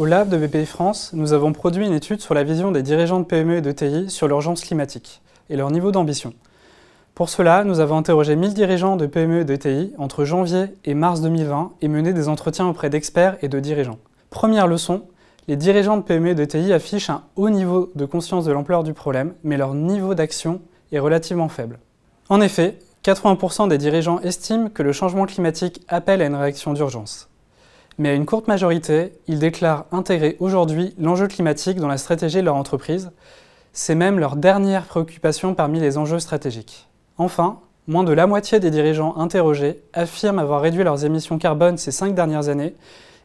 Au Lab de BPI France, nous avons produit une étude sur la vision des dirigeants de PME et de TI sur l'urgence climatique et leur niveau d'ambition. Pour cela, nous avons interrogé 1000 dirigeants de PME et de TI entre janvier et mars 2020 et mené des entretiens auprès d'experts et de dirigeants. Première leçon, les dirigeants de PME et de TI affichent un haut niveau de conscience de l'ampleur du problème, mais leur niveau d'action est relativement faible. En effet, 80% des dirigeants estiment que le changement climatique appelle à une réaction d'urgence. Mais à une courte majorité, ils déclarent intégrer aujourd'hui l'enjeu climatique dans la stratégie de leur entreprise. C'est même leur dernière préoccupation parmi les enjeux stratégiques. Enfin, moins de la moitié des dirigeants interrogés affirment avoir réduit leurs émissions carbone ces cinq dernières années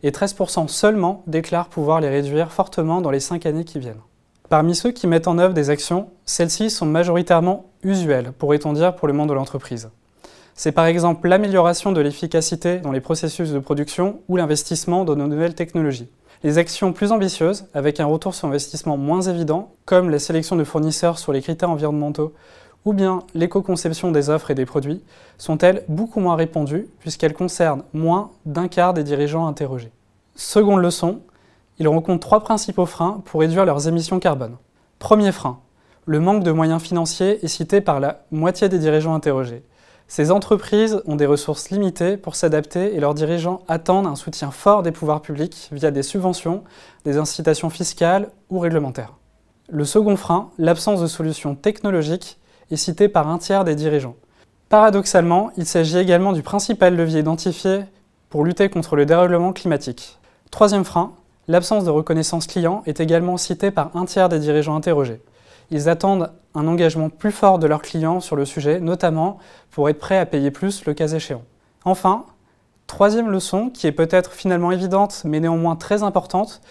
et 13% seulement déclarent pouvoir les réduire fortement dans les cinq années qui viennent. Parmi ceux qui mettent en œuvre des actions, celles-ci sont majoritairement usuelles, pourrait-on dire, pour le monde de l'entreprise. C'est par exemple l'amélioration de l'efficacité dans les processus de production ou l'investissement dans nos nouvelles technologies. Les actions plus ambitieuses, avec un retour sur investissement moins évident, comme la sélection de fournisseurs sur les critères environnementaux ou bien l'éco-conception des offres et des produits, sont elles beaucoup moins répandues puisqu'elles concernent moins d'un quart des dirigeants interrogés. Seconde leçon, ils rencontrent trois principaux freins pour réduire leurs émissions carbone. Premier frein, le manque de moyens financiers est cité par la moitié des dirigeants interrogés. Ces entreprises ont des ressources limitées pour s'adapter et leurs dirigeants attendent un soutien fort des pouvoirs publics via des subventions, des incitations fiscales ou réglementaires. Le second frein, l'absence de solutions technologiques, est cité par un tiers des dirigeants. Paradoxalement, il s'agit également du principal levier identifié pour lutter contre le dérèglement climatique. Troisième frein, l'absence de reconnaissance client est également citée par un tiers des dirigeants interrogés. Ils attendent un engagement plus fort de leurs clients sur le sujet, notamment pour être prêts à payer plus le cas échéant. Enfin, troisième leçon, qui est peut-être finalement évidente mais néanmoins très importante,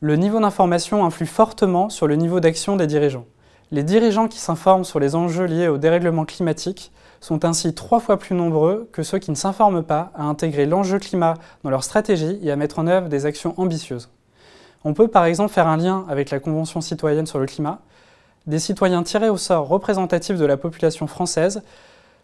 le niveau d'information influe fortement sur le niveau d'action des dirigeants. Les dirigeants qui s'informent sur les enjeux liés au dérèglement climatique sont ainsi trois fois plus nombreux que ceux qui ne s'informent pas à intégrer l'enjeu climat dans leur stratégie et à mettre en œuvre des actions ambitieuses. On peut par exemple faire un lien avec la Convention citoyenne sur le climat. Des citoyens tirés au sort représentatifs de la population française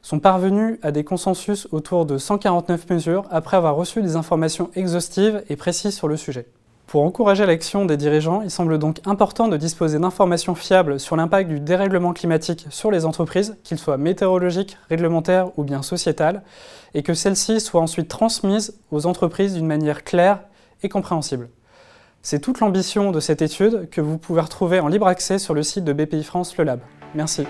sont parvenus à des consensus autour de 149 mesures après avoir reçu des informations exhaustives et précises sur le sujet. Pour encourager l'action des dirigeants, il semble donc important de disposer d'informations fiables sur l'impact du dérèglement climatique sur les entreprises, qu'il soit météorologique, réglementaire ou bien sociétal, et que celles-ci soient ensuite transmises aux entreprises d'une manière claire et compréhensible. C'est toute l'ambition de cette étude que vous pouvez retrouver en libre accès sur le site de BPI France Le Lab. Merci.